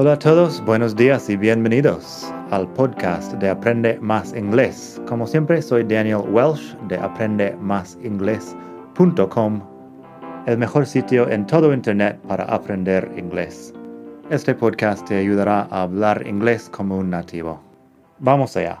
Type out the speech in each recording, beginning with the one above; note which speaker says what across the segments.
Speaker 1: Hola a todos, buenos días y bienvenidos al podcast de Aprende Más Inglés. Como siempre, soy Daniel Welsh de aprendemásinglés.com, el mejor sitio en todo Internet para aprender inglés. Este podcast te ayudará a hablar inglés como un nativo. Vamos allá.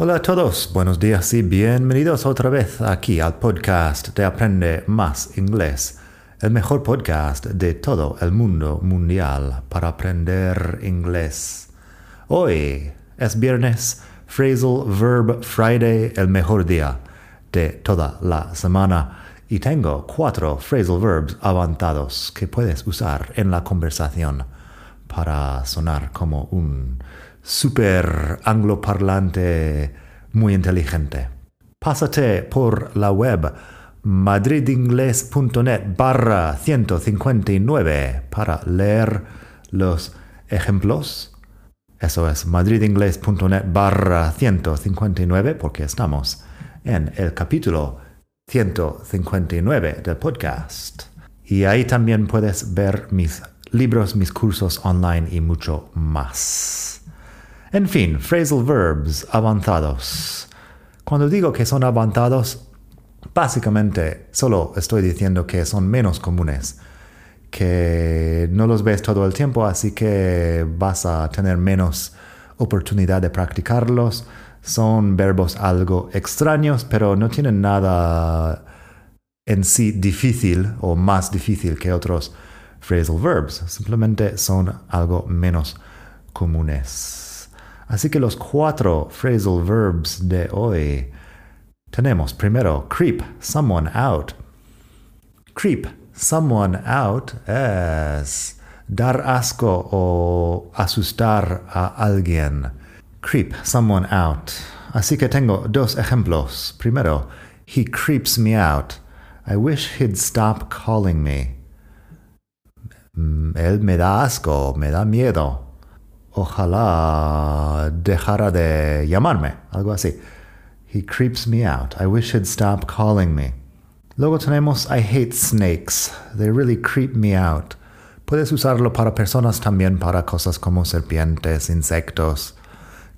Speaker 1: Hola a todos, buenos días y bienvenidos otra vez aquí al podcast de Aprende Más Inglés, el mejor podcast de todo el mundo mundial para aprender inglés. Hoy es viernes, Phrasal Verb Friday, el mejor día de toda la semana, y tengo cuatro phrasal verbs avanzados que puedes usar en la conversación para sonar como un super angloparlante muy inteligente. Pásate por la web madridingles.net barra 159 para leer los ejemplos. Eso es madridingles.net barra 159 porque estamos en el capítulo 159 del podcast. Y ahí también puedes ver mis libros, mis cursos online y mucho más. En fin, phrasal verbs avanzados. Cuando digo que son avanzados, básicamente solo estoy diciendo que son menos comunes, que no los ves todo el tiempo, así que vas a tener menos oportunidad de practicarlos. Son verbos algo extraños, pero no tienen nada en sí difícil o más difícil que otros phrasal verbs. Simplemente son algo menos comunes. Así que los cuatro phrasal verbs de hoy tenemos primero creep someone out. Creep someone out es dar asco o asustar a alguien. Creep someone out. Así que tengo dos ejemplos. Primero, he creeps me out. I wish he'd stop calling me. Mm, él me da asco, me da miedo ojalá dejara de llamarme, algo así. He creeps me out. I wish he'd stop calling me. Luego tenemos I hate snakes. They really creep me out. Puedes usarlo para personas también para cosas como serpientes, insectos,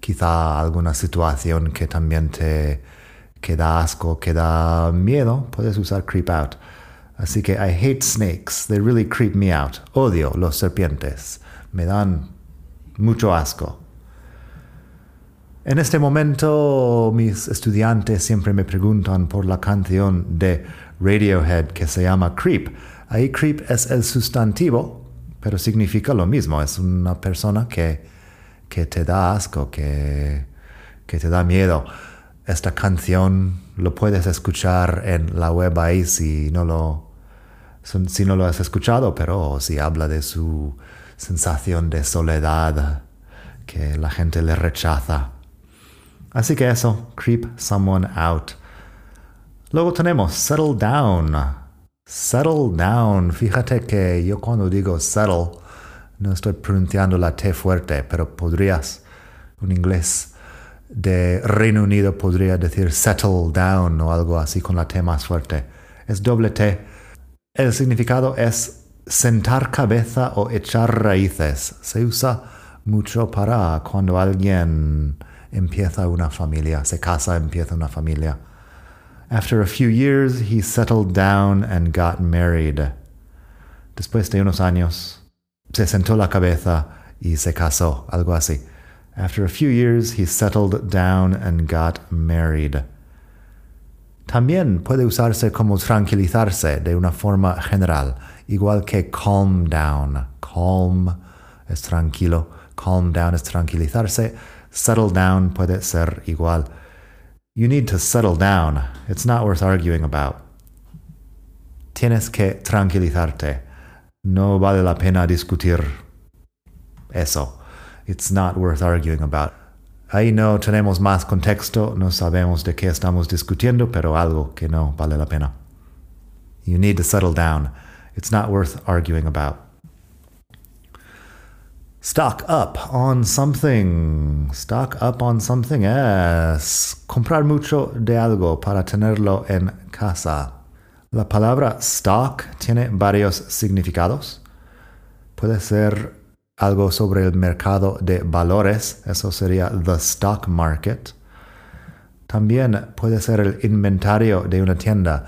Speaker 1: quizá alguna situación que también te que da asco, que da miedo, puedes usar creep out. Así que I hate snakes. They really creep me out. Odio los serpientes. Me dan mucho asco. En este momento mis estudiantes siempre me preguntan por la canción de Radiohead que se llama Creep. Ahí Creep es el sustantivo, pero significa lo mismo. Es una persona que, que te da asco, que, que te da miedo. Esta canción lo puedes escuchar en la web ahí si no lo, si no lo has escuchado, pero si habla de su sensación de soledad que la gente le rechaza. Así que eso, creep someone out. Luego tenemos settle down. Settle down. Fíjate que yo cuando digo settle, no estoy pronunciando la T fuerte, pero podrías, un inglés de Reino Unido podría decir settle down o algo así con la T más fuerte. Es doble T. El significado es sentar cabeza o echar raíces. Se usa mucho para cuando alguien empieza una familia, se casa, empieza una familia. After a few years, he settled down and got married. Después de unos años, se sentó la cabeza y se casó, algo así. After a few years, he settled down and got married. También puede usarse como tranquilizarse de una forma general, igual que calm down. Calm es tranquilo, calm down es tranquilizarse, settle down puede ser igual. You need to settle down. It's not worth arguing about. Tienes que tranquilizarte. No vale la pena discutir eso. It's not worth arguing about. Ahí no tenemos más contexto, no sabemos de qué estamos discutiendo, pero algo que no vale la pena. You need to settle down. It's not worth arguing about. Stock up on something. Stock up on something es comprar mucho de algo para tenerlo en casa. La palabra stock tiene varios significados. Puede ser algo sobre el mercado de valores, eso sería the stock market. También puede ser el inventario de una tienda.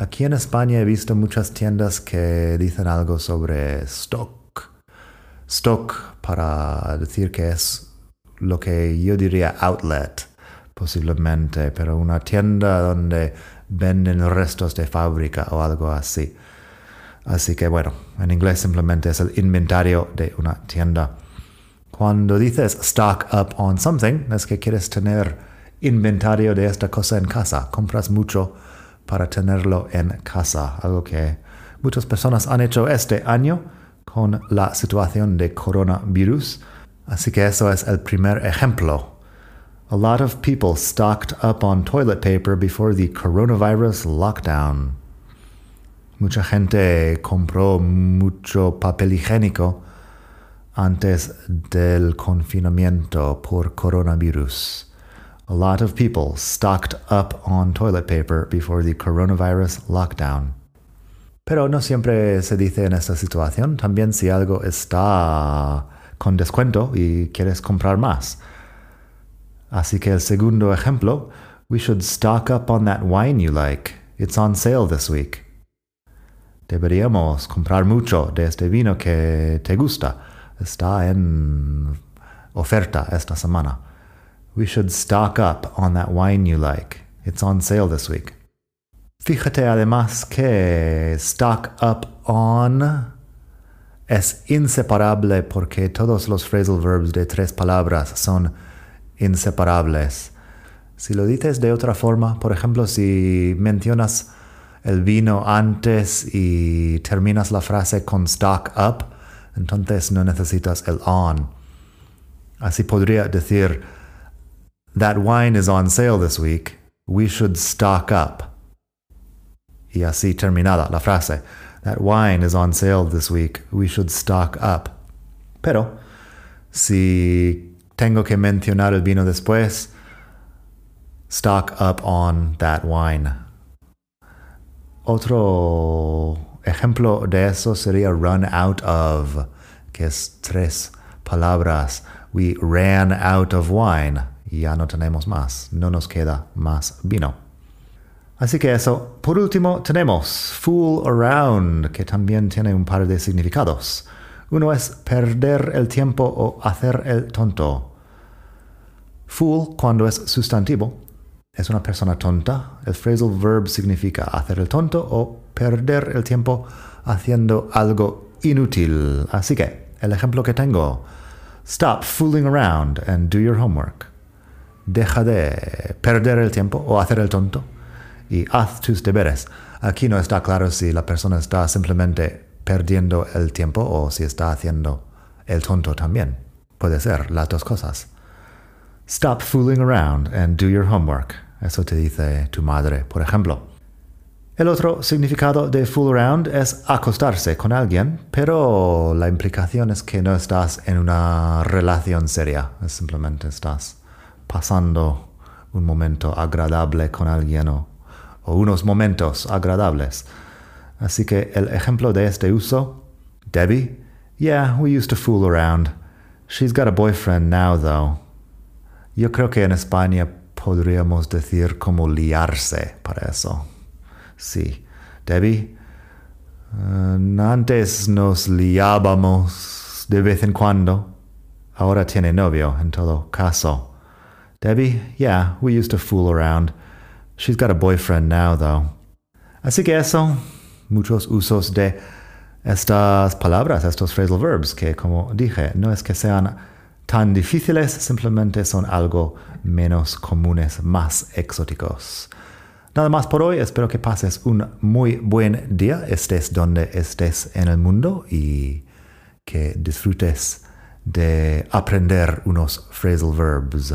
Speaker 1: Aquí en España he visto muchas tiendas que dicen algo sobre stock stock para decir que es lo que yo diría outlet, posiblemente, pero una tienda donde venden restos de fábrica o algo así. Así que bueno, en inglés simplemente es el inventario de una tienda. Cuando dices stock up on something, es que quieres tener inventario de esta cosa en casa. Compras mucho para tenerlo en casa, algo que muchas personas han hecho este año con la situación de coronavirus. Así que eso es el primer ejemplo. A lot of people stocked up on toilet paper before the coronavirus lockdown. Mucha gente compró mucho papel higiénico antes del confinamiento por coronavirus. A lot of people stocked up on toilet paper before the coronavirus lockdown. Pero no siempre se dice en esta situación, también si algo está con descuento y quieres comprar más. Así que el segundo ejemplo, we should stock up on that wine you like. It's on sale this week. Deberíamos comprar mucho de este vino que te gusta. Está en oferta esta semana. We should stock up on that wine you like. It's on sale this week. Fíjate además que stock up on es inseparable porque todos los phrasal verbs de tres palabras son inseparables. Si lo dices de otra forma, por ejemplo, si mencionas el vino antes y terminas la frase con stock up, entonces no necesitas el on. Así podría decir, That wine is on sale this week. We should stock up y así terminada la frase. That wine is on sale this week. We should stock up. Pero, si tengo que mencionar el vino después, stock up on that wine. Otro ejemplo de eso sería run out of, que es tres palabras. We ran out of wine. Ya no tenemos más. No nos queda más vino. Así que eso. Por último, tenemos fool around, que también tiene un par de significados. Uno es perder el tiempo o hacer el tonto. Fool, cuando es sustantivo, es una persona tonta. El phrasal verb significa hacer el tonto o perder el tiempo haciendo algo inútil. Así que, el ejemplo que tengo, stop fooling around and do your homework. Deja de perder el tiempo o hacer el tonto y haz tus deberes. Aquí no está claro si la persona está simplemente perdiendo el tiempo o si está haciendo el tonto también. Puede ser las dos cosas. Stop fooling around and do your homework. Eso te dice tu madre, por ejemplo. El otro significado de fool around es acostarse con alguien, pero la implicación es que no estás en una relación seria, simplemente estás pasando un momento agradable con alguien o, unos momentos agradables. Así que el ejemplo de este uso, Debbie, yeah, we used to fool around. She's got a boyfriend now, though. Yo creo que en España podríamos decir como liarse para eso. Sí, Debbie. Uh, antes nos liábamos de vez en cuando. Ahora tiene novio, en todo caso. Debbie, yeah, we used to fool around. She's got a boyfriend now, though. Así que eso, muchos usos de estas palabras, estos phrasal verbs, que como dije, no es que sean tan difíciles, simplemente son algo menos comunes, más exóticos. Nada más por hoy, espero que pases un muy buen día, estés donde estés en el mundo y que disfrutes de aprender unos phrasal verbs.